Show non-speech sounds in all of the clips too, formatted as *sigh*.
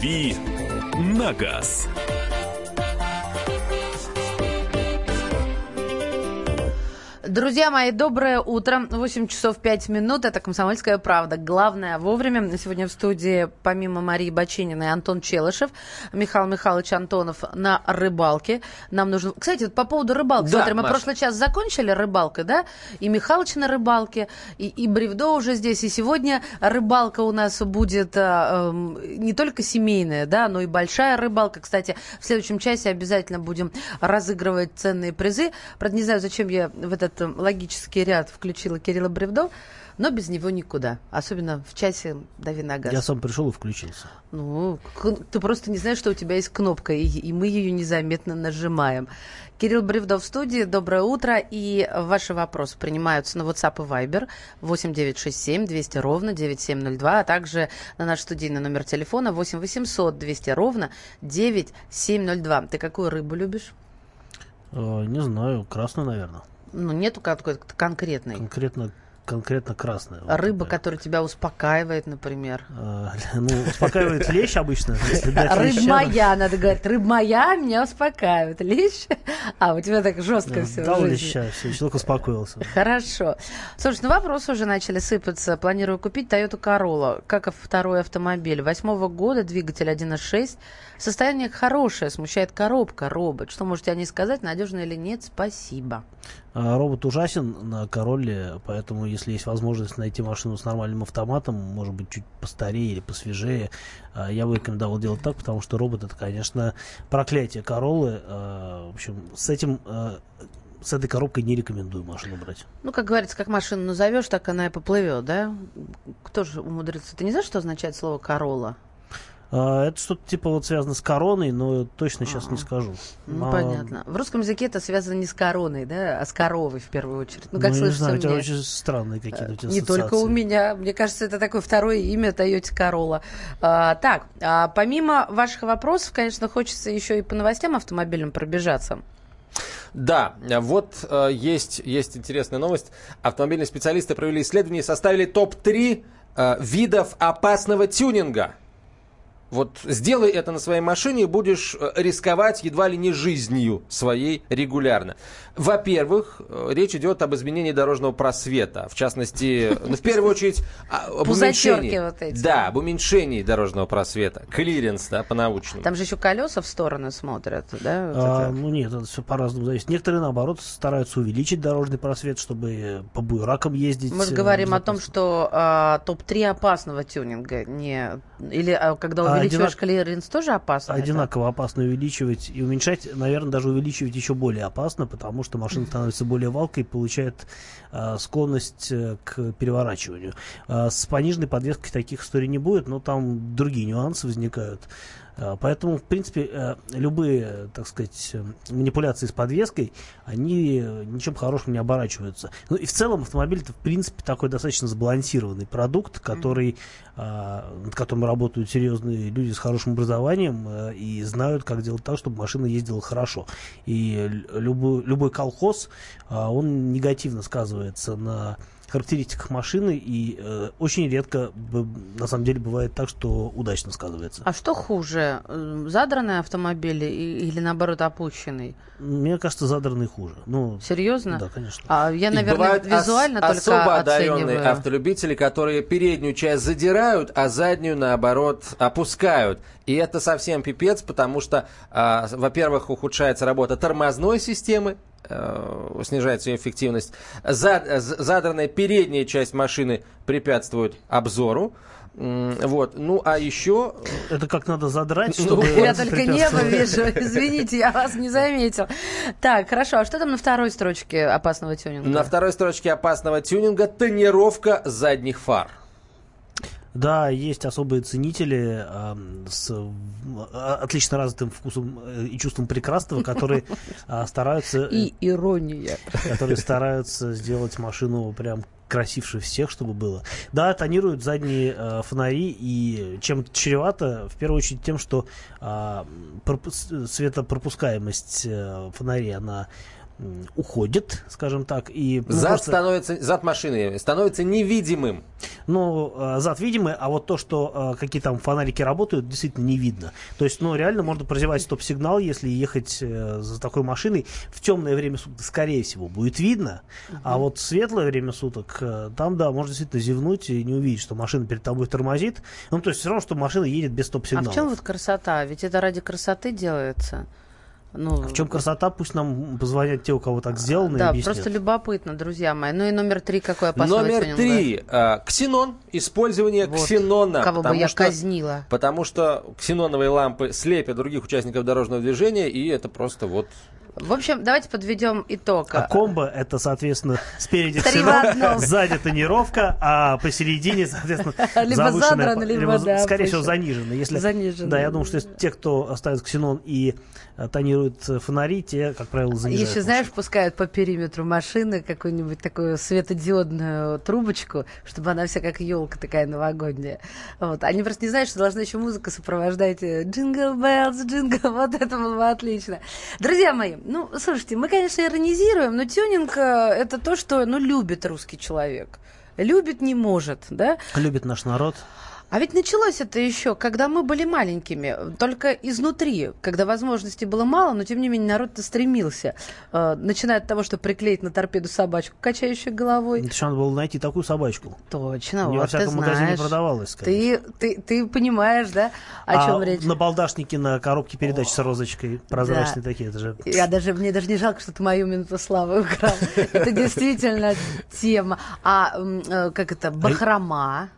«Дави на газ». Друзья мои, доброе утро. 8 часов 5 минут. Это «Комсомольская правда». Главное вовремя. Сегодня в студии, помимо Марии Бачининой, Антон Челышев, Михаил Михайлович Антонов на рыбалке. Нам нужно... Кстати, вот по поводу рыбалки. Да, Смотри, мы Маша. прошлый час закончили рыбалкой, да? И Михалыч на рыбалке, и, и Бревдо уже здесь. И сегодня рыбалка у нас будет а, эм, не только семейная, да, но и большая рыбалка. Кстати, в следующем часе обязательно будем разыгрывать ценные призы. Правда, не знаю, зачем я в этот логический ряд включила Кирилла Бревдо, но без него никуда. Особенно в часе «Дави на газ». Я сам пришел и включился. Ну, ты просто не знаешь, что у тебя есть кнопка, и, и мы ее незаметно нажимаем. Кирилл Бревдо в студии, доброе утро. И ваши вопросы принимаются на WhatsApp и Viber 8967 200 ровно 9702, а также на наш студийный номер телефона 8 800 200 ровно 9702. Ты какую рыбу любишь? Э, не знаю, красную, наверное. Ну, нету какой-то конкретной. Конкретно, конкретно красную. Вот Рыба, такая. которая тебя успокаивает, например. Э, *laughs* ну, успокаивает лещ обычно. Если дать Рыб леща, моя, надо говорить, рыб моя меня успокаивает. Лещ? А, у тебя так жестко все Дал леща, все, человек успокоился. Хорошо. Слушай, ну вопросы уже начали сыпаться. Планирую купить Toyota Corolla, как второй автомобиль. Восьмого года, двигатель 1.6. Состояние хорошее, смущает коробка, робот. Что можете о ней сказать, надежно или нет? Спасибо. А Робот ужасен на Королле, поэтому если есть возможность найти машину с нормальным автоматом, может быть, чуть постарее или посвежее, а, я бы рекомендовал делать так, потому что робот это, конечно, проклятие Короллы. А, В общем, с этим а, с этой коробкой не рекомендую машину брать. Ну, как говорится, как машину назовешь, так она и поплывет, да? Кто же умудрится? Ты не знаешь, что означает слово Corolla? А, Это что-то типа вот связано с короной, но точно сейчас не скажу. Ну, А, понятно. В русском языке это связано не с короной, да, а с коровой в первую очередь. Ну, Ну, как я не слышится знаю, у тебя мне. очень странные какие-то у тебя Не только у ассоциации. меня. Мне кажется, это такое второе имя Toyota Corolla. А, так, а, помимо ваших вопросов, конечно, хочется еще и по новостям автомобильным пробежаться. Да, вот э, есть, есть интересная новость. Автомобильные специалисты провели исследование и составили топ-3 э, видов опасного тюнинга. Вот сделай это на своей машине, и будешь э, рисковать едва ли не жизнью своей регулярно. Во-первых, э, речь идет об изменении дорожного просвета. В частности, ну, в первую очередь, об уменьшении. вот эти. Да, об уменьшении дорожного просвета. Клиренс, да, по-научному. Там же еще колеса в стороны смотрят, да? вот А, это. ну нет, это все по-разному зависит. Некоторые, наоборот, стараются увеличить дорожный просвет, чтобы по буеракам ездить. Мы же э, говорим о том, что а, топ-3 опасного тюнинга. Не... Или а, когда А увеличиваешь одинак- клиренс, тоже опасно? это? Одинаково опасно увеличивать и уменьшать, наверное, даже увеличивать еще более опасно, потому что машина становится более валкой и получает а, склонность э, к переворачиванию. А, с пониженной подвеской таких историй не будет, но там другие нюансы возникают. А, Поэтому, в принципе, э, любые, э, так сказать, э, манипуляции с подвеской, они э, ничем хорошим не оборачиваются. Ну и в целом автомобиль это, в принципе, такой достаточно сбалансированный продукт, который, а, над которым работают серьезные люди с хорошим образованием э, и знают, как делать так, чтобы машина ездила хорошо. И любой, любой колхоз, а, он негативно сказывается на характеристиках машины, и э, очень редко, на самом деле, бывает так, что удачно сказывается. А что хуже, э, задранный автомобиль и- или наоборот опущенный? Мне кажется, задранный хуже. Ну, Серьезно? да, конечно. А я, И наверное, ос- визуально только особо одаренные оцениваю. автолюбители, которые переднюю часть задирают, а заднюю, наоборот, опускают. И это совсем пипец, потому что, а, во-первых, ухудшается работа тормозной системы, э, снижается ее эффективность. За- з- задранная передняя часть машины препятствует обзору. Вот. Ну, а еще... Это как надо задрать, Ну, чтобы... Я только небо вижу. Извините, я вас не заметил. Так, хорошо. А что там на второй строчке опасного тюнинга? На второй строчке опасного тюнинга тонировка задних фар. Да, есть особые ценители ам, с а, отлично развитым вкусом э, и чувством прекрасного, которые а, стараются, э, И ирония. которые стараются сделать машину прям красивше всех, чтобы было. Да, тонируют задние э, фонари, и чем чревато, в первую очередь тем, что а, пропу- светопропускаемость э, фонарей, она уходит, скажем так, и ну, Зад просто- становится, зад машины становится невидимым. Ну, э, зад видимый, а вот то, что э, какие там фонарики работают, действительно не видно. То есть, ну, реально можно прозевать стоп-сигнал, если ехать э, за такой машиной. В темное время суток, скорее всего, будет видно. А вот в светлое время суток, там, да, можно действительно зевнуть и не увидеть, что машина перед тобой тормозит. Ну, то есть, все равно, что машина едет без А стоп-сигнала. в чем вот красота? Ведь это ради красоты делается. Ну, А в чем красота? Пусть нам позвонят те, у кого так сделано, и Да, объяснят. просто любопытно, друзья мои. Ну и номер три какой опасного Номер три. э, Ксенон. Использование Вот. ксенона. Кого бы я что- казнила. Потому что ксеноновые лампы слепят других участников дорожного движения, и это просто вот... В общем, давайте подведем итог. А комбо это, соответственно, спереди ксенон, *laughs* сзади тонировка, а посередине, соответственно, *laughs* Либо задрано, по- либо, да, скорее всего, выше. занижено. Если, Занижено. Да, я думаю, что если те, кто ставит ксенон и э, тонирует фонари, те, как правило, занижают. Еще, знаешь, пускают по периметру машины какую-нибудь такую светодиодную трубочку, чтобы она вся как елка такая новогодняя. Вот. Они просто не знают, что должна еще музыка сопровождать э, jingle bells, jingle, *laughs* вот это было бы отлично. Друзья мои, ну, слушайте, мы, конечно, иронизируем, но тюнинг э, это то, что, ну, любит русский человек. Любит не может, да? Любит наш народ. А ведь началось это еще, когда мы были маленькими, только изнутри, когда возможностей было мало, но тем не менее народ-то стремился. Э, начиная от того, что приклеить на торпеду собачку, качающую головой. Еще надо было найти такую собачку. Точно, Не во вот ты всяком магазине знаешь. продавалась, конечно. Ты, ты, ты понимаешь, да, о а чем речь? на балдашнике на коробке передач с розочкой прозрачные такие, это же... Я даже, мне даже не жалко, что ты мою минуту славы украл. *laughs* Это действительно тема. А э, как это, бахрома.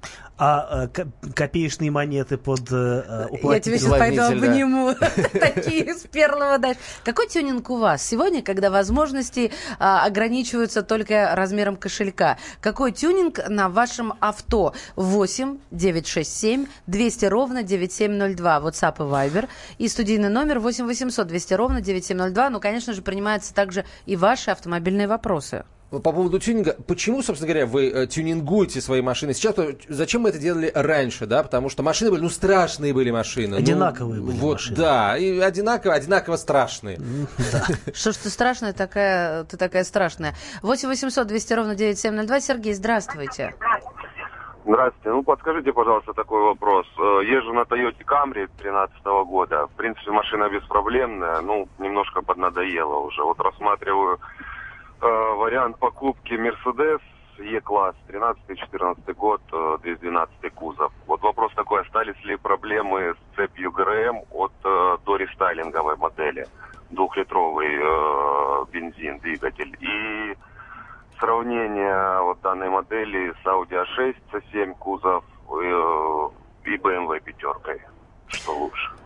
А э, ко- копеечные монеты под э, э, Я тебе сейчас пойду обниму. *laughs* *laughs* Такие из первого дашь. Какой тюнинг у вас сегодня, когда возможности а, ограничиваются только размером кошелька? Какой тюнинг на вашем авто? 8 967 200 ровно 9702. WhatsApp и Viber. И студийный номер 8 800 200 ровно 9702. Ну, конечно же, принимаются также и ваши автомобильные вопросы. По поводу тюнинга, почему, собственно говоря, вы э, тюнингуете свои машины сейчас? То- Зачем мы это делали раньше, да? Потому что машины были, ну, страшные были машины. Ну, Одинаковые были Вот, машины. да, и одинаково, одинаково страшные. Что ж ты страшная такая, ты такая страшная. 8 800 200 ровно 9702. Сергей, здравствуйте. Здравствуйте. Ну, подскажите, пожалуйста, такой вопрос. Э, Езжу на Toyota Camry 2013 года. В принципе, машина беспроблемная, ну, немножко поднадоела уже. Вот рассматриваю вариант покупки Mercedes E-класс, 13-14 год, э, 212 кузов. Вот вопрос такой, остались ли проблемы с цепью ГРМ от э, до рестайлинговой модели? Двухлитровый э, бензин, двигатель. И сравнение вот данной модели с Audi A6 C7 кузов э, и BMW пятеркой. Что лучше?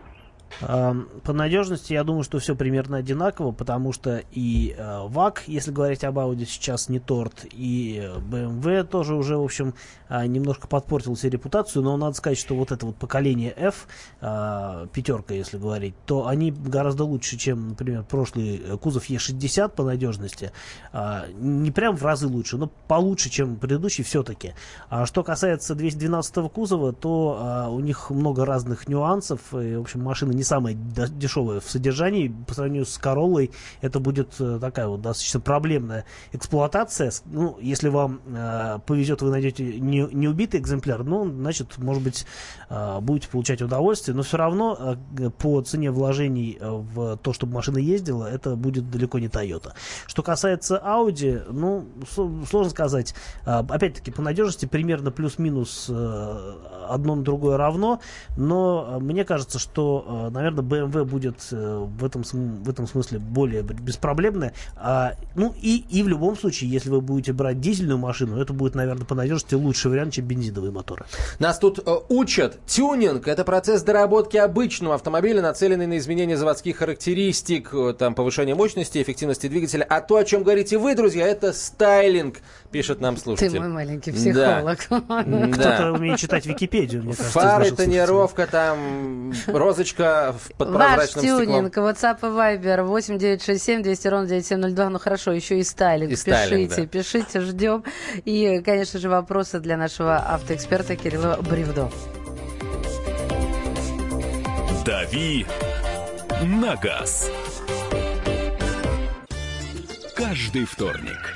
По надежности, я думаю, что все примерно одинаково, потому что и э, ВАК, если говорить об Audi, сейчас не торт, и э, BMW тоже уже, в общем, а, немножко подпортил себе репутацию, но надо сказать, что вот это вот поколение F, а, пятерка, если говорить, то они гораздо лучше, чем, например, прошлый э, кузов E60 по надежности. А, Не прям в разы лучше, но получше, чем предыдущий все-таки. А что касается 212 кузова, то у них много разных нюансов. И, в общем, машина не самая дешевая в содержании. По сравнению с Короллой, это будет э, такая вот достаточно проблемная эксплуатация. Ну, если вам э, повезет, вы найдете не, не убитый экземпляр, ну, значит, может быть, э, будете получать удовольствие. Но все равно э, по цене вложений э, в то, чтобы машина ездила, это будет далеко не Toyota. Что касается Audi, ну, сло- сложно сказать. А, Опять-таки, по надежности примерно плюс-минус э, одно на другое равно, но э, мне кажется, что, э, наверное, BMW будет э, в этом, в этом смысле более беспроблемная. А, Ну, и, и в любом случае, если вы будете брать дизельную машину, это будет, наверное, по надежности лучший вариант, чем бензиновые моторы. Нас тут э, учат. Тюнинг – это процесс доработки обычного автомобиля, нацеленный на изменение заводских характеристик, э, там, повышение мощности, эффективности двигателя. А то, о чем говорите вы, друзья, это стайлинг, пишет нам Ты слушатель. мой маленький Да. психолог. Кто-то Да. умеет читать Википедию, мне кажется. Фары, тонировка, там, розочка в- под Ваш прозрачным стеклом. тюнинг, WhatsApp и Viber 8 967 200 ровно 9702. Ну хорошо, еще и стайлинг. И стайлинг, пишите, пишите, ждем. И, конечно же, вопросы для нашего автоэксперта Кирилла Бревдо. «Дави на газ». Каждый вторник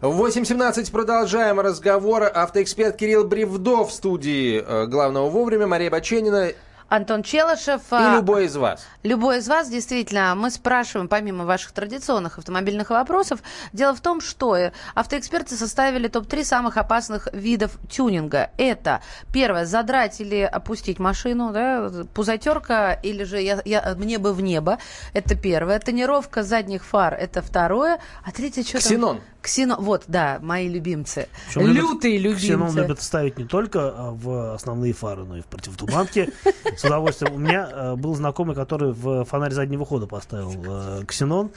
8.17 продолжаем разговор. Автоэксперт Кирилл Бревдов в студии э, главного вовремя, Мария Баченина Антон Челышев. и а, любой из вас. Любой из вас, действительно, мы спрашиваем, помимо ваших традиционных автомобильных вопросов, дело в том, что э, автоэксперты составили топ-3 самых опасных видов тюнинга. Это, первое, задрать или опустить машину, да, пузатерка или же я, я, мне бы в небо, это первое. Тонировка задних фар, это второе. А третье, что Ксенон. там? Ксенон. Вот, да, мои любимцы. Причем любят- Лютые любимцы. Ксенон любят ставить не только а, в основные фары, но и в противотуманке. С удовольствием. У меня э, был знакомый, который в фонарь заднего хода поставил э, ксенон.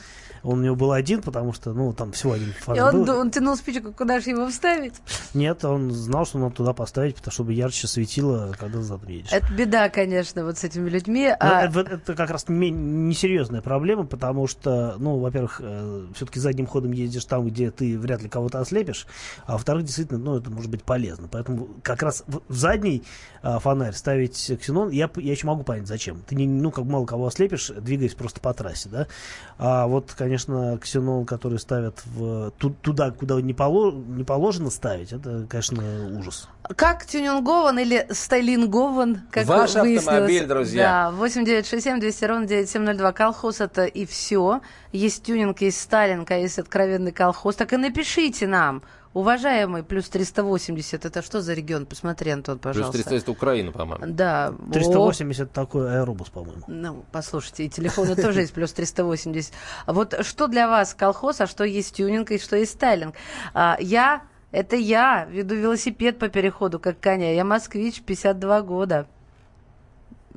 Он у него был один, потому что, ну, там всего один И фонарь он, был. он тянул спичку, куда же его вставить? Нет, он знал, что надо туда поставить, потому чтобы ярче светило, когда задом едешь. Это беда, конечно, вот с этими людьми. Но А, это, это как раз не- несерьезная проблема, потому что, ну, во-первых, все-таки задним ходом ездишь там, где ты вряд ли кого-то ослепишь, а во-вторых, действительно, ну, это может быть полезно. Поэтому как раз в, задний а, фонарь ставить ксенон, я, я еще могу понять, зачем. Ты, не, ну, как мало кого ослепишь, двигаясь просто по трассе, да. А вот, конечно, ксенон, который ставят в, ту- туда, куда не, поло- не положено ставить, это, конечно, ужас. Как тюнингован или стайлингован, как Ваш выяснилось. автомобиль, друзья. Да, 8967 200 ровно 9702. Колхоз это и все. Есть тюнинг, есть стайлинг, а есть откровенный колхоз. Так и напишите нам. Уважаемый, плюс 380, это что за регион? Посмотри, Антон, Плюс пожалуйста. 300 это Украина, по-моему. Да. о, 380 такой аэробус, по-моему. Ну, послушайте, и телефоны тоже есть плюс 380. А Вот что для вас колхоз, а что есть тюнинг и что есть стайлинг? А, я, это я, веду велосипед по переходу, как коня. Я москвич, 52 года.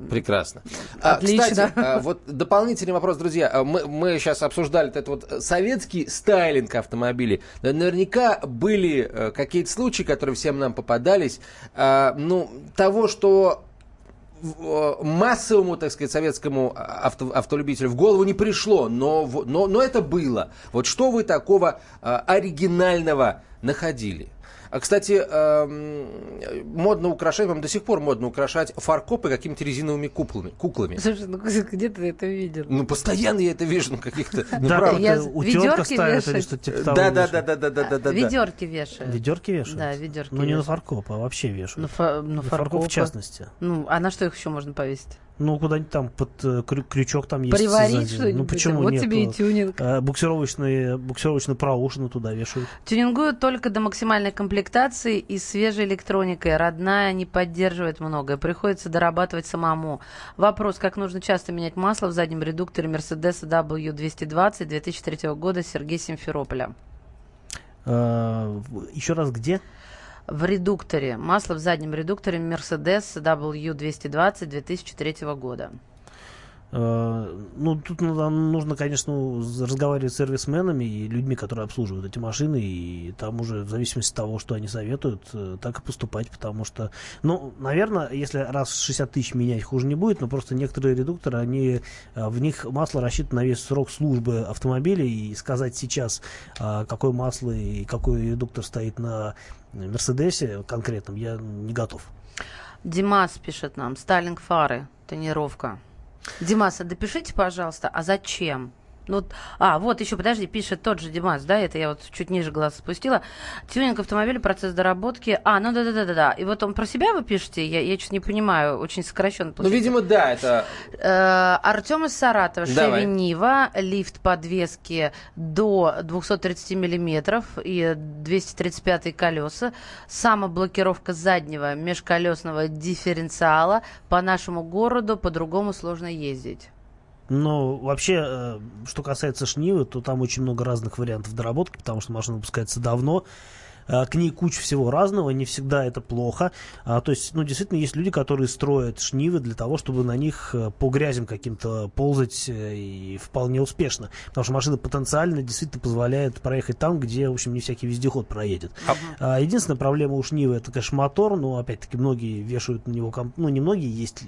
Прекрасно. А, Отлично. кстати, а, вот дополнительный вопрос, друзья. А, Мы, мы сейчас обсуждали этот вот советский стайлинг автомобилей. Наверняка были э, какие-то случаи, которые всем нам попадались, ну, того, что э, массовому, так сказать, советскому авто- автолюбителю в голову не пришло, но, но, но это было. Вот что вы такого оригинального находили? А, Кстати, эм, модно украшать, вам до сих пор модно украшать фаркопы какими-то резиновыми куклами. куклами. Слушай, ну *laughs* где ты это видел? Ну, постоянно я это вижу, ну, каких-то... ну, Да, правда. Утенка ставят или что-то типа того. Да, да, вешают. да, да, да, да, да, да. Ведерки вешают. Ведерки вешают? Да, ведерки Ну, не на фаркоп, а вообще вешают. На фаркоп фаркопы. в частности. Ну, а на что их еще можно повесить? Ну, куда-нибудь там под э, крю- крючок там есть. Приварить что-нибудь? Ну, почему Вот нет? тебе и тюнинг. Э, Буксировочные, буксировочную проушину туда вешают. Тюнингуют только до максимальной комплектации и свежей электроникой. Родная не поддерживает многое. Приходится дорабатывать самому. Вопрос, как нужно часто менять масло в заднем редукторе Mercedes W220 2003 года Сергей Симферополя. Э, Еще раз где? В редукторе. Масло в заднем редукторе Mercedes W220 2003 года. Э, Ну, тут нужно, конечно, разговаривать с сервисменами и людьми, которые обслуживают эти машины, и там уже в зависимости от того, что они советуют, э, так и поступать, потому что, ну, наверное, если раз в 60 тысяч менять хуже не будет, но просто некоторые редукторы, они, э, в них масло рассчитано на весь срок службы автомобиля, и сказать сейчас, какое масло и какой редуктор стоит на Мерседесе конкретном, я не готов. Димас пишет нам. Сталинг фары. Тонировка. Димас, а допишите, пожалуйста, а зачем? Ну, а, вот еще, подожди, пишет тот же Димас, да, это я вот чуть ниже глаз спустила. Тюнинг автомобиля, процесс доработки. А, ну да-да-да-да. И вот он про себя вы пишете? Я, я что-то не понимаю, очень сокращенно. Ну, видимо, да, это... Э, Артем из Саратова. Шеви Нива. Лифт подвески до 230 миллиметров и 235 колеса. Самоблокировка заднего межколесного дифференциала. По нашему городу по-другому сложно ездить. Но вообще, э, что касается Шнивы, то там очень много разных вариантов доработки, потому что машина выпускается давно. Э, К ней куча всего разного, не всегда это плохо. А, то есть, ну, действительно, есть люди, которые строят шнивы для того, чтобы на них э, по грязям каким-то ползать и вполне успешно. Потому что машина потенциально действительно позволяет проехать там, где, в общем, не всякий вездеход проедет. А, Единственная проблема у Шнивы это, конечно, мотор, но, опять-таки, многие вешают на него, комп- ну, не многие, есть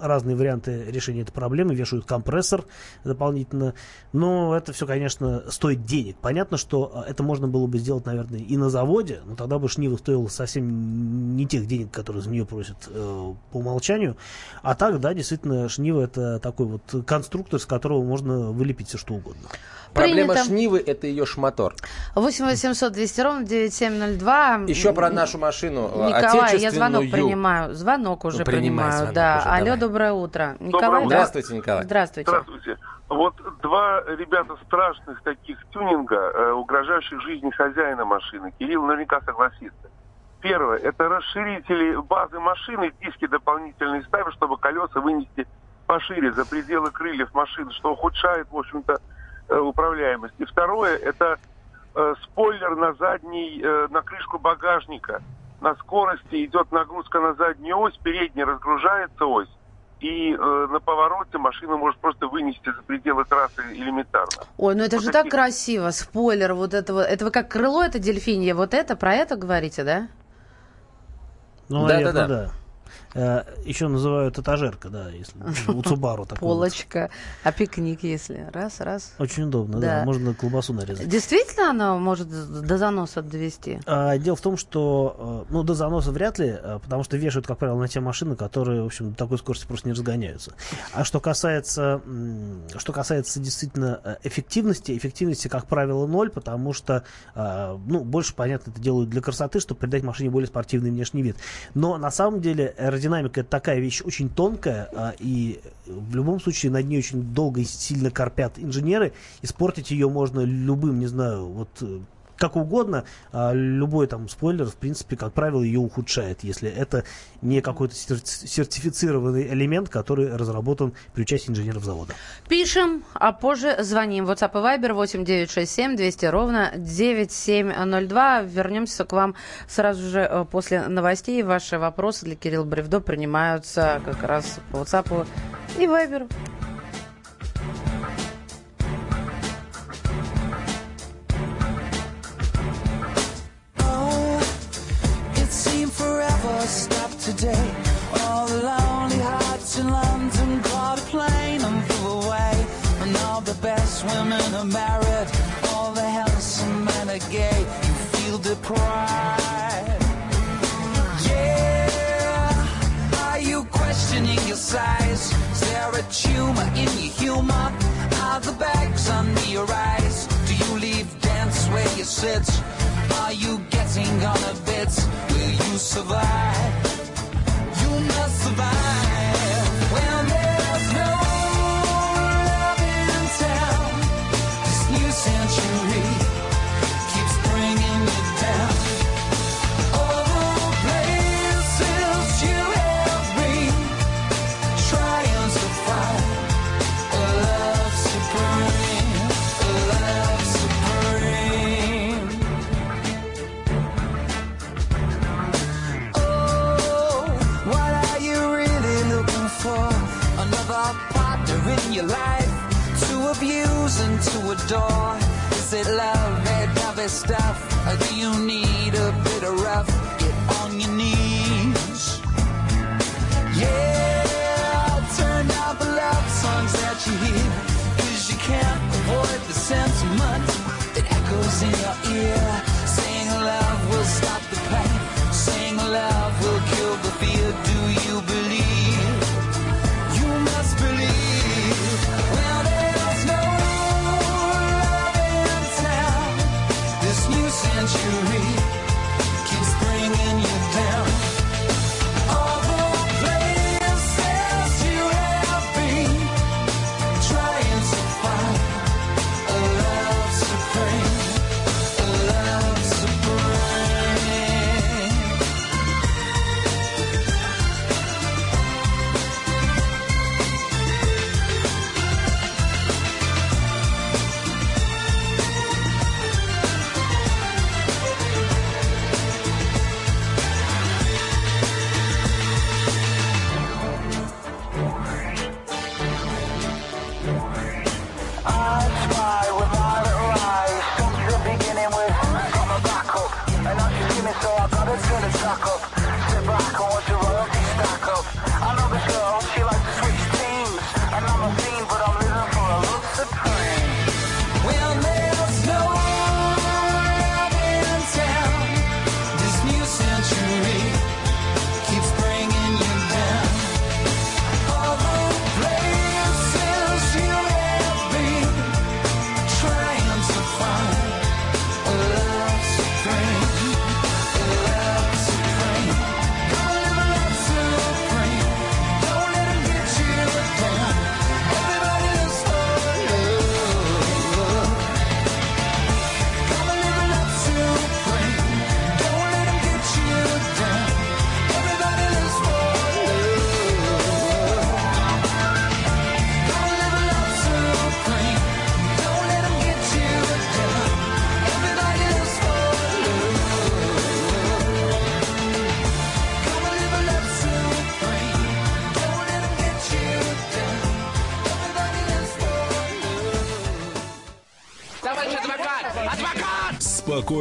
разные варианты решения этой проблемы, вешают компрессор дополнительно, но это все, конечно, стоит денег. Понятно, что э, это можно было бы сделать, наверное, и на заводе, но тогда бы Шнива стоила совсем не тех денег, которые за нее просят э, по умолчанию. А так, да, действительно, Шнива это такой вот конструктор, с которого можно вылепить все что угодно. Проблема Принято. Шнивы – это ее шмотор. 8 800 200 ровно 9702. Еще про нашу машину э, Николай, я звонок принимаю. Звонок уже Ну, принимай принимаю. звонок да. уже, Алло, давай. доброе утро. Николай, утро. Здравствуйте, Николай. Здравствуйте. Здравствуйте. Вот два ребята страшных таких тюнинга, э, угрожающих жизни хозяина машины. Кирилл наверняка согласится. Первое, это расширители базы машины, диски дополнительные ставят, чтобы колеса вынести пошире за пределы крыльев машины, что ухудшает, в общем-то, управляемость. И второе, это э, спойлер на задний, э, на крышку багажника. На скорости идет нагрузка на заднюю ось, передняя разгружается ось. И э, на повороте машина может просто вынести за пределы трассы элементарно. Ой, ну это Вот же так такие- красиво. Спойлер вот этого. Это вы как крыло, это дельфинье. Вот это, про это говорите, да? Ну, Да, наверное, да, да. Э, Еще называют этажерка, да, если у Цубару такой. Полочка. А пикник, если. Раз, раз. Очень удобно, да. Можно колбасу нарезать. Действительно она может до заноса довести? А, Дело в том, что э, ну, до заноса вряд ли, э, потому что вешают, как правило, на те машины, которые, в общем, до такой скорости просто не разгоняются. А что касается, что касается действительно эффективности, эффективности, как правило, ноль, потому что, ну, больше, понятно, это делают для красоты, чтобы придать машине более спортивный внешний вид. Но на самом деле аэродинамика это такая вещь очень тонкая, а, и в любом случае над ней очень долго и сильно корпят инженеры. Испортить ее можно любым, не знаю, вот э, как угодно, а любой там спойлер, в принципе, как правило, ее ухудшает, если это не какой-то сер- сертифицированный элемент, который разработан при участии инженеров завода. Пишем, а позже звоним. WhatsApp и Viber 8967 200 ровно 9702. Вернемся к вам сразу же э, после новостей. Ваши вопросы для Кирилла Бревдо принимаются как раз по WhatsApp и Viber. Forever stopped today. All the lonely hearts in London caught a plane and flew away. And all the best women are married, all the handsome men are gay. You feel deprived. Yeah, are you questioning your size? Is there a tumor in your humor? Are the bags under your eyes? Where you sit? Are you getting on a bit? Will you survive? You must survive you need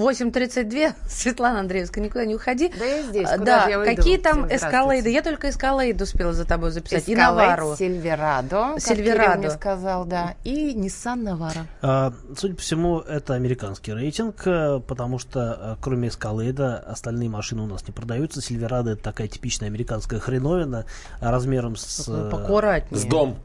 8.32. *laughs* Светлана Андреевская, никуда не уходи. Да я здесь, А, куда да, же я уйду? какие там эскалейды? Я только эскалейд успела за тобой записать. и Эскалейд, Навару. Сильверадо, Сильверадо. Мне сказал, да. И Nissan Navara. А, Судя по всему, это американский рейтинг, э, потому что э, кроме Эскалейда остальные машины у нас не продаются. Сильверадо это такая типичная американская хреновина размером с... Ну, э, Поаккуратнее. С дом.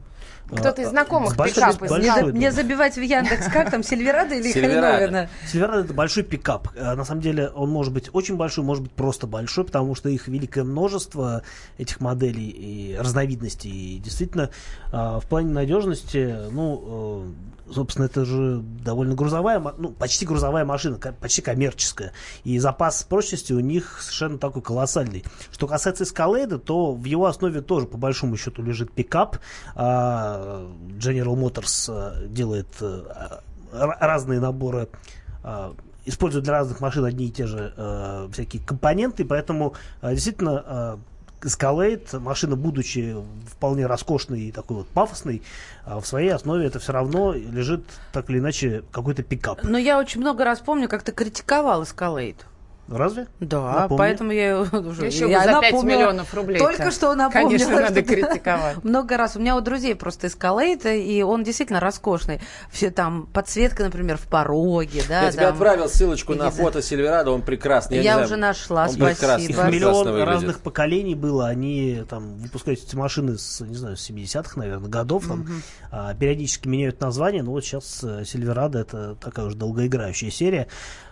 Кто-то из знакомых с большой- пикап большой, да. мне забивать в Яндекс, как там, Сильверадо или Сильверадо. Хреновина? Сильверадо это большой пикап. Э, На самом деле он может быть очень большой, может быть просто большой, потому что их великое множество этих моделей и разновидностей. И действительно, а, в плане надежности, ну, э, собственно, это же довольно грузовая, ну, почти грузовая машина, почти коммерческая. И запас прочности у них совершенно такой колоссальный. Что касается Escalade, то в его основе тоже, по большому счету, лежит пикап. А, General Motors э, делает э, разные наборы а, используют для разных машин одни и те же э, всякие компоненты, поэтому э, действительно э, Escalade, машина, будучи вполне роскошной и такой вот пафосной, а в своей основе это все равно лежит так или иначе какой-то пикап. Но я очень много раз помню, как ты критиковал Эскалейд. Разве? Да, Напомни. поэтому я *laughs* уже Еще я за 5 напомнила. миллионов рублей. Только что напомнила. Конечно, надо что- критиковать. Много раз. У меня у друзей просто эскалейт, и он действительно роскошный. Все там подсветка, например, в пороге, да. Я тебе там. отправил ссылочку на какие-то- фото Сильверадо, он прекрасный. Я знаю, уже нашла, он спасибо. Их миллион выглядит. разных поколений было. Они там выпускают эти машины с, не знаю, с 70-х, наверное, годов. Там, а, периодически меняют название. Но вот сейчас Сильверадо это такая уже долгоиграющая серия.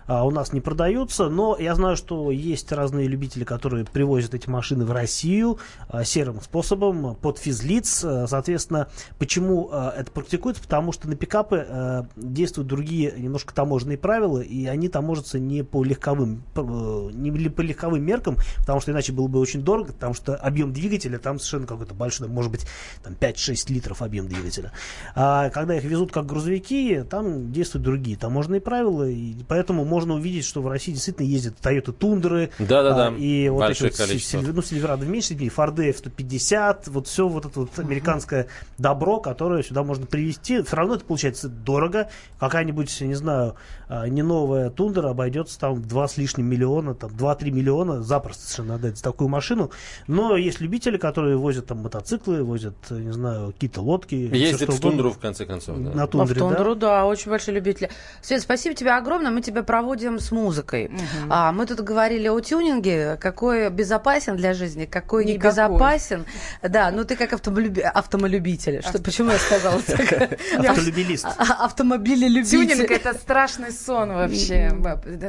А, у нас не продаются, но я знаю, что есть разные любители, которые привозят эти машины в Россию а, серым способом под физлиц. А, Соответственно, почему это практикуется? Потому что на пикапы действуют другие немножко таможенные правила, и они таможатся не по легковым, э, не по легковым меркам, потому что иначе было бы очень дорого, потому что объем двигателя там совершенно какой-то большой, может быть, там 5-6 литров объем двигателя. А когда их везут как грузовики, там действуют другие таможенные правила, и поэтому можно увидеть, что в России действительно ездят Toyota Тундры, Да-да-да, а, и вот большое эти вот количество. Сильвер- ну, Сильверадо в меньшей степени, Форды F-150, вот все вот это вот американское добро, которое сюда можно привезти. Все равно это получается дорого. Какая-нибудь, не знаю, а, не новая Тундра обойдется там в 2 с лишним миллиона, там 2-3 миллиона запросто совершенно отдать за такую машину. Но есть любители, которые возят там мотоциклы, возят, не знаю, какие-то лодки. что в тундру, в конце концов. да. На А в тундре, да. Тундру, да, очень большой любитель. Свет, спасибо тебе огромное. Мы тебя проводим с музыкой. А, мы тут говорили о тюнинге, какой безопасен для жизни, какой Никакой. небезопасен. Да, ну ты как автомолюби- автомобиль. Что, почему я сказала так? *laughs* Автолюбилист. А- Автомобилелюбитель. Тюнинг это страшный сон вообще.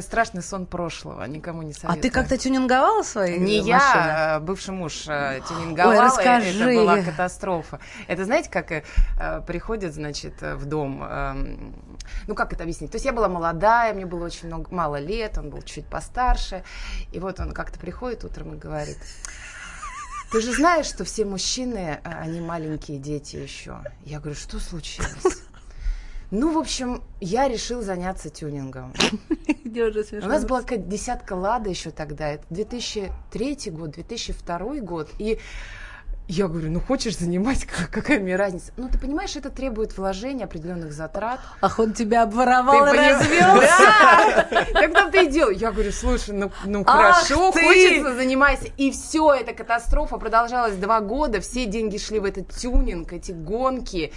Страшный сон прошлого. Никому не А советую. ты как-то тюнинговала свои Не я, а бывший муж э, тюнинговал, расскажи. это была катастрофа. Это знаете, как э, приходит, значит, в дом, эм, ну как это объяснить? То есть я была молодая, мне было очень много, мало лет, он был чуть постарше, и вот он как-то приходит утром и говорит, ты же знаешь, что все мужчины, э, они маленькие дети еще. Я говорю, что случилось? Ну, в общем, я решил заняться тюнингом. У нас была десятка лада еще тогда. Это 2003 год, 2002 год. И я говорю, ну хочешь занимать, *laughs* как- какая мне разница? Ну, ты понимаешь, это требует вложения, определенных затрат. Ах, он тебя обворовал и Ты поним- развел. Да! *laughs* Так ты и делал. Я говорю, слушай, ну, ну Ах хорошо, ты! хочется, занимайся. И все, эта катастрофа продолжалась два года. Все деньги шли в этот тюнинг, эти гонки.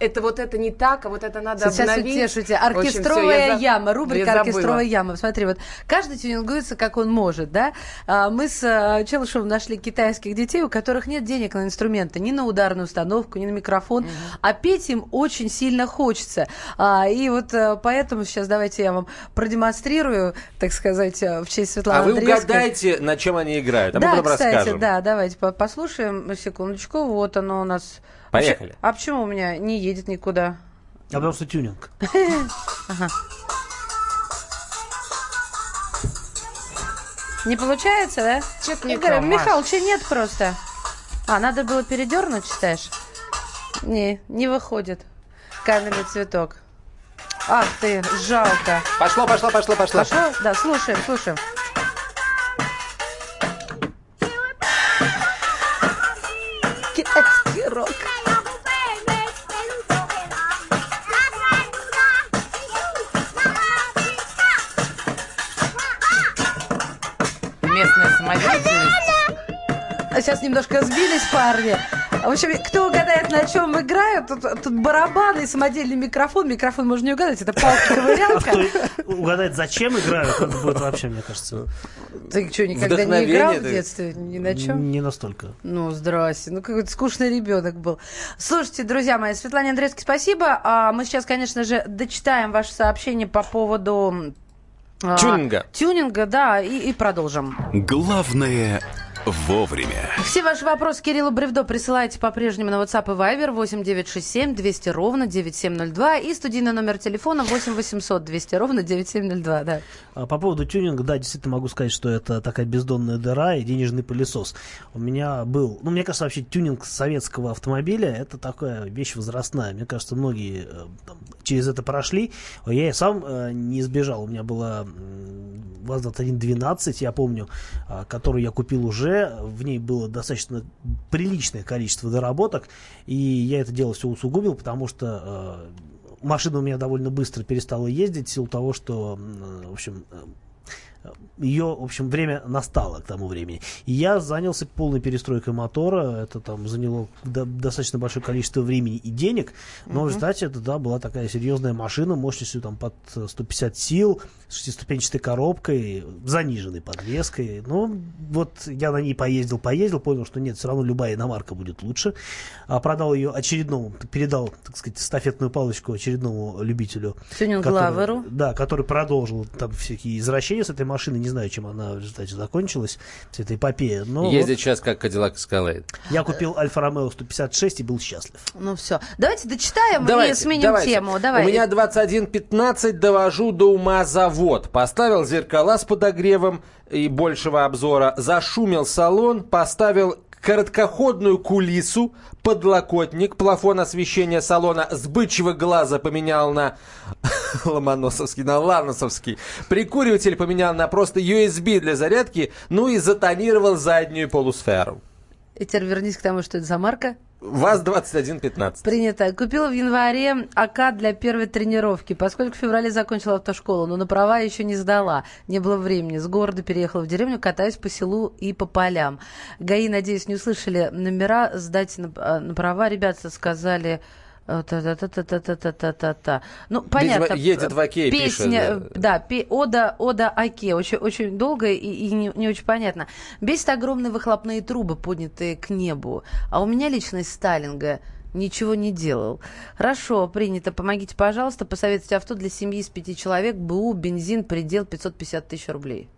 Это вот это не так, а вот это надо Сейчас обновить. утешите. Общем, всё, Оркестровая яма, рубрика оркестровая яма. Смотри, вот каждый тюнингуется, как он может, да? А, Мы с а, Челышевым нашли китайских детей, у которых нет денег на инструменты, ни на ударную установку, ни на микрофон, а петь им очень сильно хочется. А, И вот а, поэтому сейчас давайте я вам продемонстрирую, так сказать, а, в честь Светланы А вы Андреевской. угадайте, на чем они играют, а мы да, потом кстати, расскажем. да, давайте по- послушаем секундочку. Вот оно у нас. Поехали. А почему у меня не едет никуда? А потому что тюнинг. *laughs* Не получается, да? Чё-то не. Михалыча нет просто. А, надо было передернуть, считаешь? Не, не выходит. Каменный цветок. Ах ты, жалко. Пошло, пошло, пошло, пошло. Пошло? Да, слушаем, слушаем. Сейчас немножко сбились парни. В общем, кто угадает, на чем играют, тут, тут барабаны и самодельный микрофон. Микрофон можно не угадать, это А палка-ковырялка. кто угадает, зачем играют, это будет вообще, мне кажется, Ты что, никогда не играл в детстве? Ни на чем? не настолько. Ну, здрасте. Ну, какой-то скучный ребенок был. Слушайте, друзья мои, Светлане Андреевской спасибо. А мы сейчас, конечно же, дочитаем ваше сообщение по поводу... а, Тюнинга. Тюнинга, да, и, и продолжим. Главное вовремя. Все ваши вопросы Кириллу Бревдо присылайте по-прежнему на WhatsApp и Viber 8967 200 ровно 9702 и студийный номер телефона 8 800 200 ровно 9702, да. А По поводу тюнинга, да, действительно могу сказать, что это такая бездонная дыра и денежный пылесос. У меня был, ну, мне кажется, вообще тюнинг советского автомобиля это такая вещь возрастная. Мне кажется, многие э, там, через это прошли. Я и сам э, не избежал. У меня была м, ВАЗ-2112, я помню, а, которую я купил уже. В ней было достаточно приличное количество доработок. И я это дело все усугубил, потому что э, машина у меня довольно быстро перестала ездить в силу того, что, м, в общем, э, ее, в общем, время настало к тому времени. И я занялся полной перестройкой мотора. Это там заняло до- достаточно большое количество времени и денег. Но в результате это, да, была такая серьезная машина мощностью там под э, 150 сил, с шестиступенчатой коробкой, заниженной подвеской. Ну, вот я на ней поездил, поездил, понял, что нет, все равно любая иномарка будет лучше. А продал ее очередному, передал, так сказать, стафетную палочку очередному любителю Тюнинг который- Лаверу. Да, который продолжил там всякие извращения с этой машиной. Не знаю, чем она в результате закончилась, вся эта эпопея. Но Ездит сейчас как Cadillac Escalade. вот я купил Альфа Ромео 156 и был счастлив. Ну все. Давайте дочитаем и Давайте, сменим давайте. тему. Давай. У меня 21.15, довожу до ума завод. Поставил зеркала с подогревом и большего обзора, зашумел салон, поставил короткоходную кулису, подлокотник, плафон освещения салона с бычьего глаза поменял на *laughs* Ломоносовский, на Ланосовский. Прикуриватель поменял на просто USB для зарядки, ну и затонировал заднюю полусферу. И теперь вернись к тому, что это за марка. ВАЗ-2115. Принято. Купила в январе АК для первой тренировки, поскольку в феврале закончила автошколу, но на права еще не сдала. Не было времени. С города переехала в деревню, катаюсь по селу и по полям. ГАИ, надеюсь, не услышали номера сдать на, а, на права. Ребята сказали... Та-та-та-та-та-та-та-та. Ну, понятно. едет в Оке пишет, Песня, да. да, пе- ода, ода Оке. Очень, очень долго и, и не, не очень понятно. Бесит огромные выхлопные трубы, поднятые к небу. А у меня лично стайлинга ничего не делал. Хорошо, принято. Помогите, пожалуйста, посоветуйте авто для семьи из пяти человек, БУ, бензин, предел 550 тысяч рублей.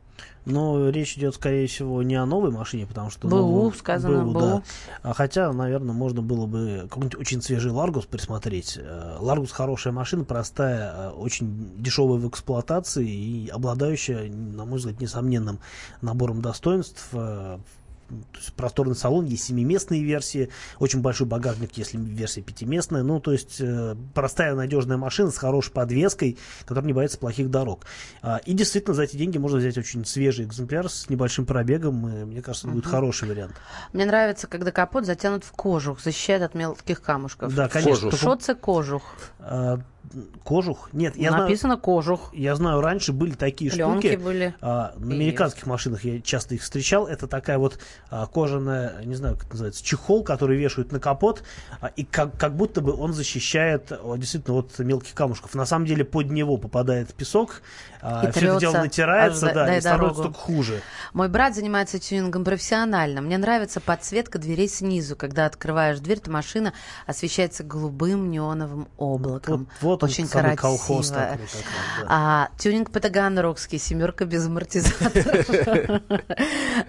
Но речь идет, скорее всего, не о новой машине, потому что... БУ, новую- сказано, БУ. да. А хотя, наверное, можно было бы какой-нибудь очень свежий Ларгус присмотреть. Э, Ларгус хорошая машина, простая, э, очень дешевая в эксплуатации и обладающая, на мой взгляд, несомненным набором достоинств. То есть просторный салон, есть семиместные версии, очень большой багажник, если версия пятиместная. Ну, то есть э, простая надежная машина с хорошей подвеской, которая не боится плохих дорог. А, и действительно, за эти деньги можно взять очень свежий экземпляр с небольшим пробегом. и, мне кажется, это будет хороший вариант. Мне нравится, когда капот затянут в кожух, защищает от мелких камушков. Да, конечно. Кожух. только, Что це кожух? а, кожух? Нет, я знаю, Написано кожух. я знаю, раньше были такие Пленки штуки. были. А, на И американских машинах я часто их встречал. Это такая вот а, кожаная, не знаю, как это называется, чехол, который вешают на капот, а, и как, как будто бы он защищает а, действительно от мелких камушков. На самом деле под него попадает песок, а, И все это дело натирается, аж да, дай и становится дорогу. только хуже. Мой брат занимается тюнингом профессионально. Мне нравится подсветка дверей снизу. Когда открываешь дверь, то машина освещается голубым неоновым облаком. Вот, вот он, Очень красиво. колхоз такой, раз, да. А, тюнинг Патаганрогский, семерка без амортизатора. *laughs*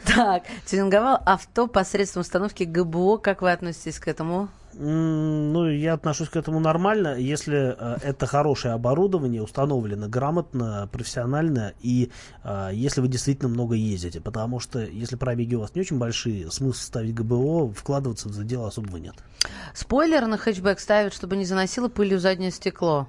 Так, тюнинговал авто посредством установки ГБО. Как вы относитесь к этому? Ну, я отношусь к этому нормально, если э, это хорошее оборудование, установлено грамотно, профессионально, и э, если вы действительно много ездите. Потому что если пробеги у вас не очень большие, смысл ставить ГБО, вкладываться в это дело особого нет. Спойлер на хэтчбэк ставят, чтобы не заносило пылью заднее стекло.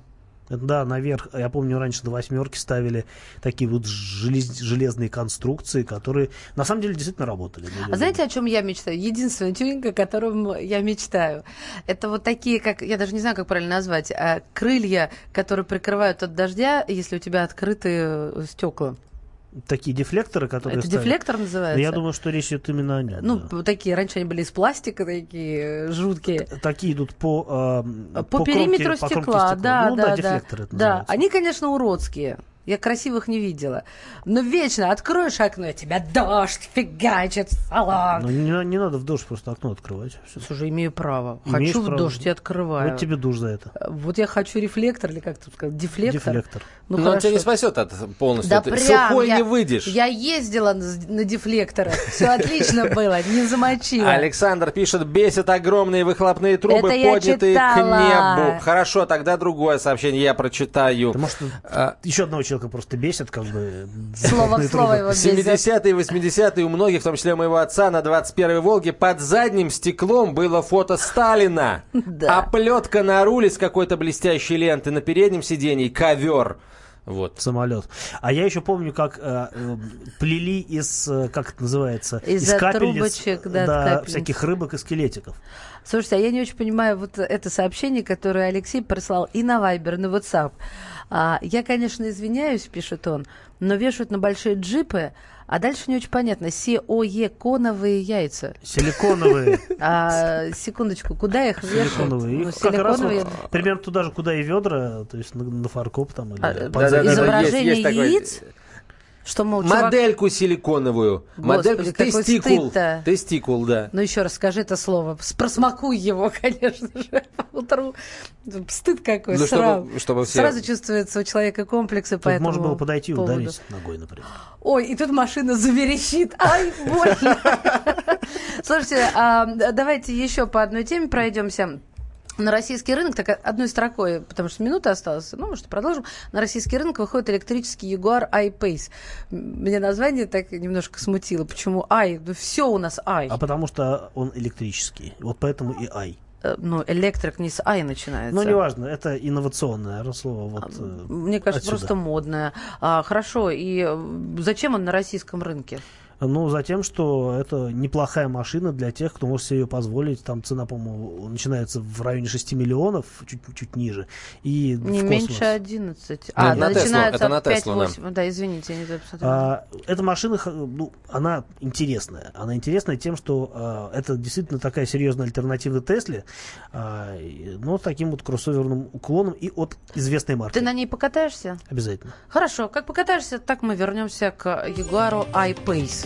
Да, наверх, я помню, раньше до восьмерки ставили такие вот желез- железные конструкции, которые на самом деле действительно работали. А знаете, о чем я мечтаю? Единственная тюнинг, о котором я мечтаю. Это вот такие, как, я даже не знаю, как правильно назвать, а, крылья, которые прикрывают от дождя, если у тебя открыты стекла. Такие дефлекторы, которые Это ставят. дефлектор называется? Я думаю, что речь идет именно о нем. Ну, да. такие, раньше они были из пластика, такие э, жуткие. Такие идут по, э, По, кромке- периметру по кромке стекла, да, ну, да, да. дефлекторы это да, называется. они, конечно, уродские. Я красивых не видела. Но вечно откроешь окно, и тебя дождь фигачит в салон. Ну, не, не надо в дождь просто окно открывать. Всё. Слушай, имею право. Имеешь хочу в право. дождь и открываю. Вот тебе душ за это. Вот я хочу рефлектор, или как тут сказать, дефлектор. Дефлектор. Ну, Но он хорошо. тебя не спасет от полностью. Да Ты прям, сухой я, не выйдешь. Я ездила на, на дефлекторах, все отлично было, не замочила. Александр пишет, бесят огромные выхлопные трубы, поднятые к небу. Хорошо, тогда другое сообщение я прочитаю. Может, А, еще одного человека просто бесит, как бы. Слово в *laughs* слово его бесит. 70-е и 80-е у многих, в том числе у моего отца, на 21-й «Волге» под задним стеклом было фото Сталина. *laughs* Да. Оплетка на руле с какой-то блестящей ленты, на переднем сидении ковер. Вот. Самолет. А я еще помню, как э, э, плели из, э, как это называется, Из-за из капельниц, трубочек, да, да, всяких рыбок и скелетиков. Слушайте, а я не очень понимаю вот это сообщение, которое Алексей прислал и на Вайбер, и на WhatsApp. А, я, конечно, извиняюсь, пишет он, но вешают на большие джипы, а дальше не очень понятно. СОЕ коновые яйца. Силиконовые. *laughs* А, секундочку, куда их вешают? Силиконовые. Ну, Их как раз силиконовые. вот примерно туда же, куда и ведра, то есть на, на фаркоп там. Или А, под да, да, Изображение такой- яиц? Что, мол, чувак- Модельку силиконовую. Господи, Модельку какой тестикул. стыд-то. Тестикул, да. Ну, еще раз скажи это слово. Просмакуй его, *laughs* конечно же, по утру. Стыд какой, Ну, сразу. чтобы- чтобы все- Сразу чувствуется у человека комплексы по этому можно было подойти и поводу. ударить ногой, например. Ой, и тут машина заверещит. Ай, больно. *laughs* Слушайте, а, давайте еще по одной теме пройдемся. На российский рынок, так одной строкой, потому что минута осталась, ну, может, продолжим. На российский рынок выходит электрический Jaguar I-Pace. Меня название так немножко смутило. Почему I? Ну, все у нас I. А потому что он электрический. Вот поэтому и ай. Э, Ну, электрик не с I начинается. Но неважно, это инновационное слово. Вот, э, Мне кажется, отсюда. просто модное. А, хорошо, и э, зачем он на российском рынке? Ну, за тем, что это неплохая машина для тех, кто может себе ее позволить. Там цена, по-моему, начинается в районе 6 миллионов, чуть, чуть ниже. И Не меньше космос. 11. А, начинается это на от Теслу, да. 5-8. Да, извините, я не посмотрела. А, эта машина, ну, она интересная. Она интересная тем, что а, это действительно такая серьезная альтернатива Тесле, а, но с таким вот кроссоверным уклоном и от известной марки. Ты на ней покатаешься? Обязательно. Хорошо, как покатаешься, так мы вернемся к Ягуару I-Pace.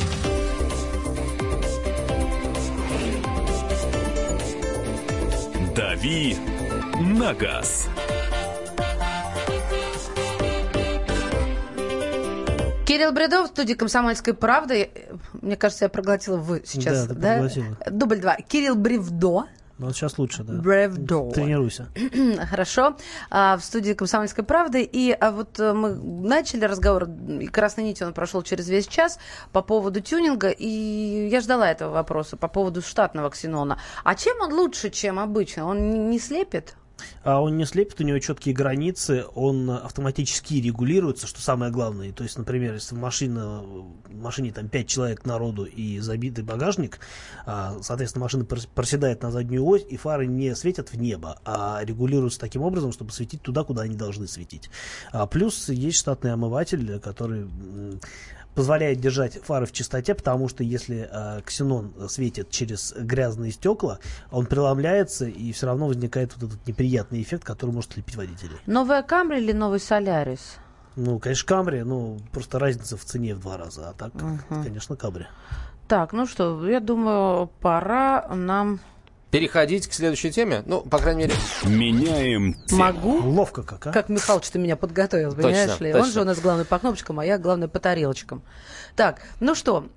«Дави на газ». Кирилл Бредов, в студии «Комсомольской правды». Мне кажется, я проглотила вы сейчас. Да, проглотила. Дубль два. Кирилл Бревдо. Ну, вот сейчас лучше, да. Бревдо. Тренируйся. *clears throat* Хорошо. А, в студии «Комсомольской правды». И а вот э, мы начали разговор, и красной нитью он прошел через весь час по поводу тюнинга. И я ждала этого вопроса по поводу штатного ксенона. А чем он лучше, чем обычно? Он не слепит? А он не слепит, у него четкие границы, он автоматически регулируется, что самое главное. То есть, например, если машина, в машине там 5 человек народу и забитый багажник, а, соответственно, машина прос- проседает на заднюю ось, и фары не светят в небо, а регулируются таким образом, чтобы светить туда, куда они должны светить. А, плюс есть штатный омыватель, который позволяет держать фары в чистоте, потому что если э, ксенон светит через грязные стекла, он преломляется, и все равно возникает вот этот неприятный эффект, который может слепить водителей. Новая Камри или новый Солярис? Ну, конечно, Камри, ну, просто разница в цене в два раза, а так, Мгм. конечно, Камри. Так, ну что, я думаю, пора нам Переходить к следующей теме? Ну, по крайней мере... Меняем тему. Могу? Ловко как, а? Как Михалыч ты меня подготовил, понимаешь ли? точно. Он же у нас главный по кнопочкам, а я главный по тарелочкам. Так, ну что,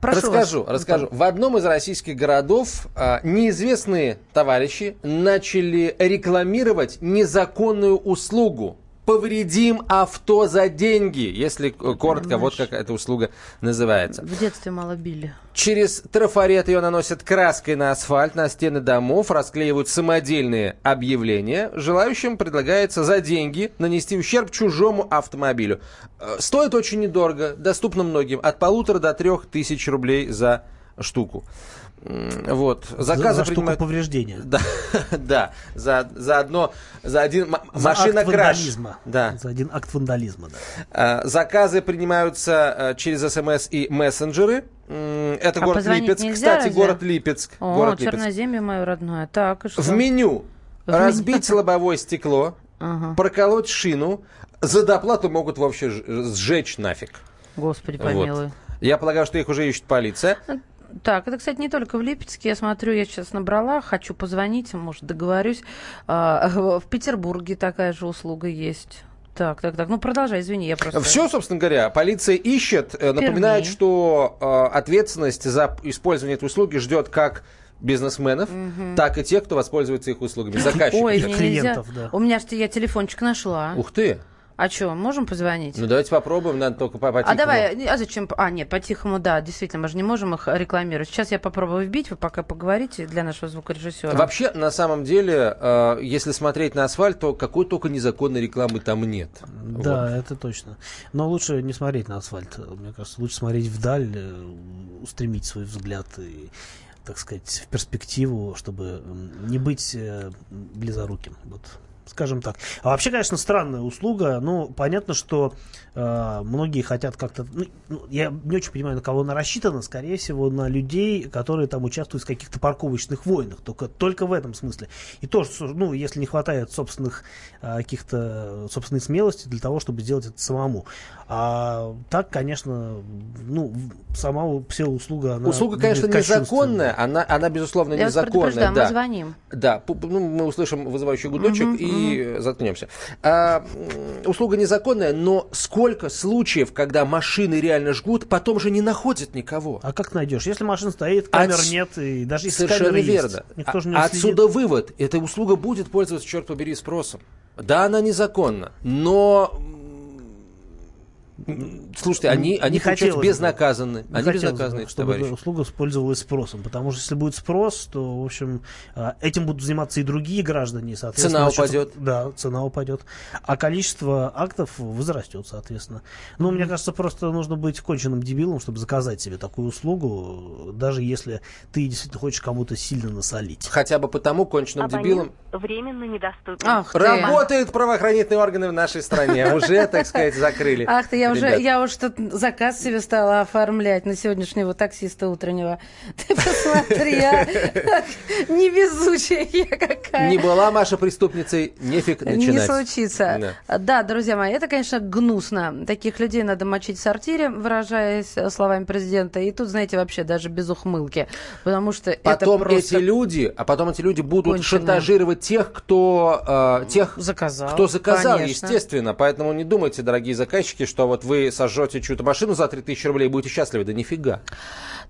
прошу расскажу, вас. расскажу. В одном из российских городов а, неизвестные товарищи начали рекламировать незаконную услугу. Повредим авто за деньги, если э, коротко, вот как эта услуга называется. В детстве мало били. Через трафарет ее наносят краской на асфальт, на стены домов, расклеивают самодельные объявления. Желающим предлагается за деньги нанести ущерб чужому автомобилю. Э, Стоит очень недорого, доступно многим, от полутора до трех тысяч рублей за штуку. Вот. За, Заказы за штуку принимают- повреждения. *laughs* Да, да, за, за одно, за один За машина акт краш. вандализма. Да. За один акт вандализма, да. А, Заказы принимаются а, через СМС и мессенджеры. Это А город Липецк. нельзя Кстати, разве? город Липецк. О, город Липецк. черноземье мое родное. Так, и что? В меню В меню. разбить *laughs* лобовое стекло, Ага. проколоть шину. За доплату могут вообще сжечь нафиг. Господи Вот. помилуй. Я полагаю, что их уже ищет полиция. Так, это, кстати, не только в Липецке. Я смотрю, я сейчас набрала, хочу позвонить, может, договорюсь. А, В Петербурге такая же услуга есть. Так, так, так. Ну, продолжай, извини, я просто... Все, собственно говоря, полиция ищет. Э, Напоминает, что э, ответственность за использование этой услуги ждет как бизнесменов, так и тех, кто воспользуется их услугами, заказчиков. Ой, клиентов, да. У меня что я телефончик нашла. Ух ты! А что, можем позвонить? Ну давайте попробуем, надо только по а давай, а зачем? А, нет, по-тихому, да, действительно, мы же не можем их рекламировать. Сейчас я попробую вбить, вы пока поговорите для нашего звукорежиссера. Вообще, на самом деле, э, если смотреть на асфальт, то какой только незаконной рекламы там нет. Да, это точно. Но лучше не смотреть на асфальт. Мне кажется, лучше смотреть вдаль, э, устремить свой взгляд и, так сказать, в перспективу, чтобы не быть э, близоруким. Вот. Скажем так. А вообще, конечно, странная услуга. Ну, понятно, что э, многие хотят как-то... ну, ну, я не очень понимаю, на кого она рассчитана. Скорее всего, на людей, которые там участвуют в каких-то парковочных войнах. Только, только в этом смысле. И тоже, ну, если не хватает собственных э, каких-то собственной смелости для того, чтобы сделать это самому. А так, конечно, ну, сама псевдоуслуга, она Услуга, конечно, незаконная, она, она безусловно, я незаконная. да. мы звоним. Да, ну, мы услышим вызывающий гудочек и э, заткнемся. А, услуга незаконная, но сколько случаев, когда машины реально жгут, потом же не находят никого. А как найдешь? Если машина стоит, камер Отс- нет, и даже если Совершенно камеры верно. есть, никто А- же не Отсюда вывод. Эта услуга будет пользоваться, черт побери, спросом. Да, она незаконна, но... Слушайте, они, они Не получаются хотелось бы. безнаказаны. Не Они хотелось бы, безнаказаны, эти чтобы товарищи. услуга пользовалась спросом, потому что если будет спрос, то, в общем, а, этим будут заниматься и другие граждане, соответственно... Цена упадет. Да, цена упадет. А количество актов возрастет, соответственно. Ну, мне кажется, просто нужно быть конченным дебилом, чтобы заказать себе такую услугу, даже если ты действительно хочешь кому-то сильно насолить. Хотя бы потому конченным дебилом временно недоступен. Ах. Работают правоохранительные органы в нашей стране. Уже, так сказать, закрыли. Ах ты, я уже, Ребят. я уж тут заказ себе стала оформлять на сегодняшнего таксиста утреннего. *laughs* Ты посмотри, а, *laughs* невезучая я какая. Не была Маша преступницей, нефиг начинать. Не случится. Да. Да. друзья мои, это, конечно, гнусно. Таких людей надо мочить в сортире, выражаясь словами президента. И тут, знаете, вообще даже без ухмылки. Потому что Потом это просто эти люди, а потом эти люди будут конченые. шантажировать тех, кто э, тех, заказал. кто заказал, конечно. естественно. Поэтому не думайте, дорогие заказчики, что вот вы сожжете чью-то машину за 3000 рублей и будете счастливы. Да нифига.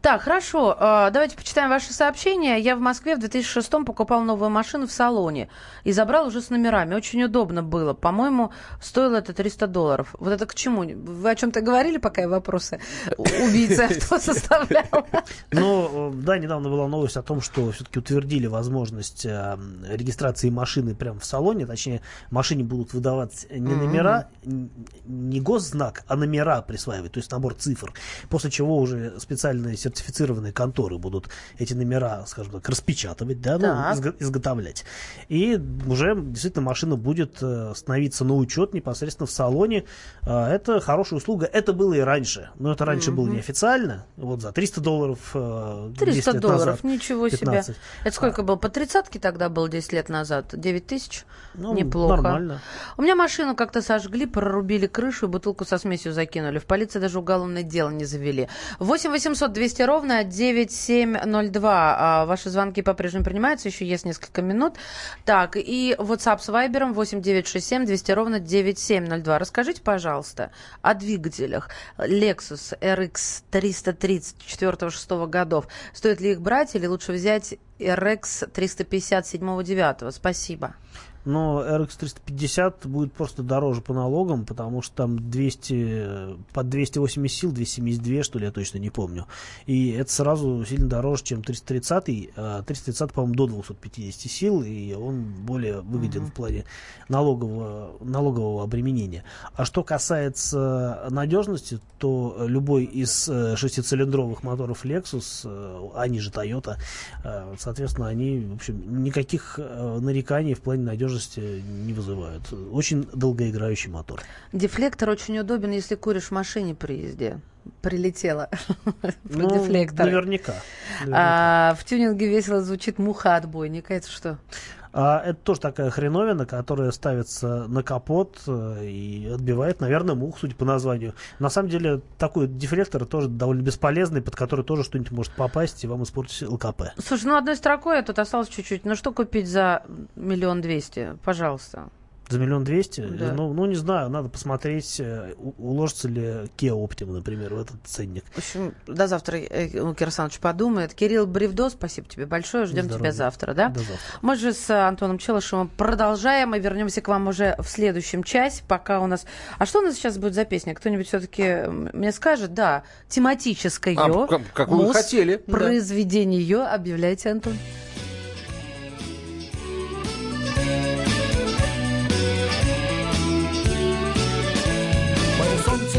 Так, хорошо. э, Давайте почитаем ваши сообщения. Я в Москве в 2006 покупал новую машину в салоне и забрал уже с номерами. Очень удобно было. По-моему, стоило это 300 долларов. Вот это к чему? Вы о чем-то говорили, пока я вопросы убийцы авто *laughs* составлял? Э, да, недавно была новость о том, что все-таки утвердили возможность э, регистрации машины прямо в салоне. Точнее, машине будут выдавать не номера, не госзнак, а номера присваивать, то есть набор цифр. После чего уже специальные сертифицированные конторы будут эти номера, скажем так, распечатывать, да, ну, Так. изго- изготовлять. И уже действительно машина будет э, становиться на учет непосредственно в салоне. Э, Это хорошая услуга. Это было и раньше. Но это раньше было неофициально. Вот за 300 долларов э, 10 300 лет долларов, назад, ничего себе. 15. Это сколько было? По тридцатке тогда был 10 лет назад? 9 тысяч? Ну, Неплохо. нормально. У меня машину как-то сожгли, прорубили крышу и бутылку со смесью закинули. В полиции даже уголовное дело не завели. 8 800 200 ровно 9702. А, ваши звонки по-прежнему принимаются, еще есть несколько минут. Так, и WhatsApp с Viber 8 967 200 ровно 9702. Расскажите, пожалуйста, о двигателях Lexus RX 330 4-6 годов. Стоит ли их брать или лучше взять RX 350 7-9? Спасибо. Но RX 350 будет просто дороже по налогам, потому что там 200, под 280 сил, 272, что ли, я точно не помню. И это сразу сильно дороже, чем 330. А 330, по-моему, до 250 сил, и он более выгоден в плане налогового, налогового обременения. А что касается надежности, то любой из э, шестицилиндровых моторов Lexus, э, они же Toyota, э, соответственно, они, в общем, никаких нареканий в плане надежности не вызывают. Очень долгоиграющий мотор. Дефлектор очень удобен, если куришь в машине при езде. Прилетела про *laughs* Ну, дефлектор. Наверняка. наверняка. А, в тюнинге весело звучит муха отбойника. Это что? А это тоже такая хреновина, которая ставится на капот э, и отбивает, наверное, мух, судя по названию. На самом деле, такой дефлектор тоже довольно бесполезный, под который тоже что-нибудь может попасть и вам испортить ЛКП. Слушай, ну одной строкой, а тут осталось чуть-чуть. Ну что купить за миллион двести? Пожалуйста. За миллион двести? Да. Ну, ну, не знаю, надо посмотреть, э, уложится ли Kia Optima, например, в этот ценник. В общем, до завтра э, Кир Александрович подумает. Кирилл Бревдо, спасибо тебе большое. Ждем тебя завтра, да? До завтра. Мы же с Антоном Челышевым продолжаем и вернемся к вам уже в следующем часе, пока у нас... А что у нас сейчас будет за песня? Кто-нибудь все-таки мне скажет? Да, тематическое. А, как- как вы Муз- хотели, да. Произведение ее. Объявляйте, Антон.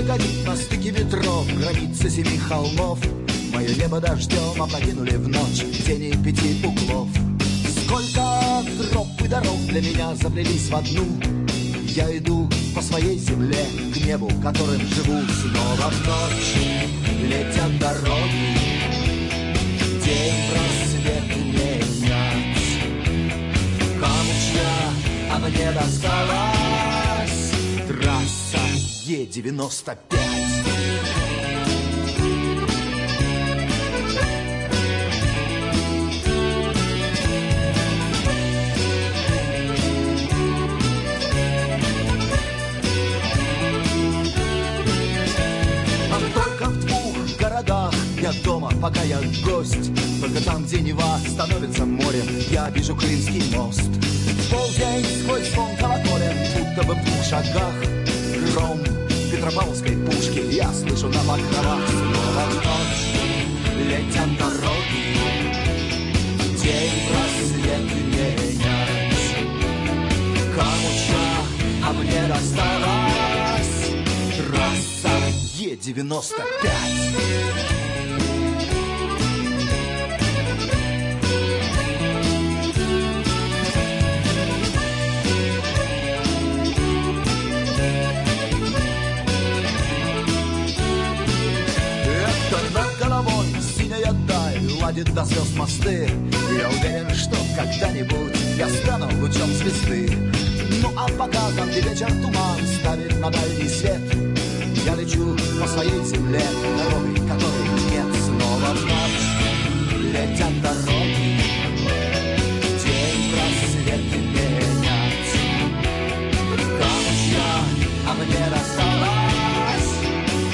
Горит на стыке ветров, границы семи холмов. Мое небо дождем опрокинули в ночь тени пяти углов. Сколько троп и дорог для меня заплелись в одну. Я иду по своей земле к небу, которым живу снова в ночь. Летят дороги, день просвет менять. Камучья, а мне досталась трасса Е-95. А я дома, пока я гость. Только там, где Нева становится морем, я вижу Крымский мост. В полдень сквозь звон колоколен, будто бы в двух шагах. Гром Петропавловской пушки я слышу на покровах. Снова ночь летят дороги, день просвет менять. Камуча, а мне досталась трасса Е-95. Ладит до звезд мосты. Я уверен, что когда-нибудь Я стану лучом звезды. Ну а пока там, вечер туман Ставит на дальний свет. Я лечу по своей земле Дорогой, которой нет Снова в ночь летят дороги День просвет менять Камушья, а мне досталась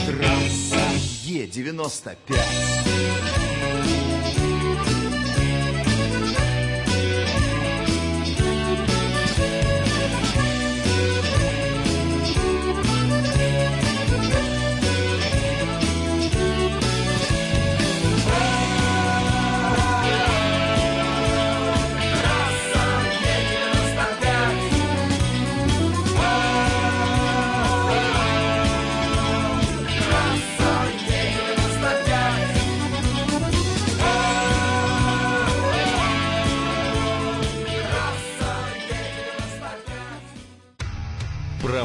Трасса Е-95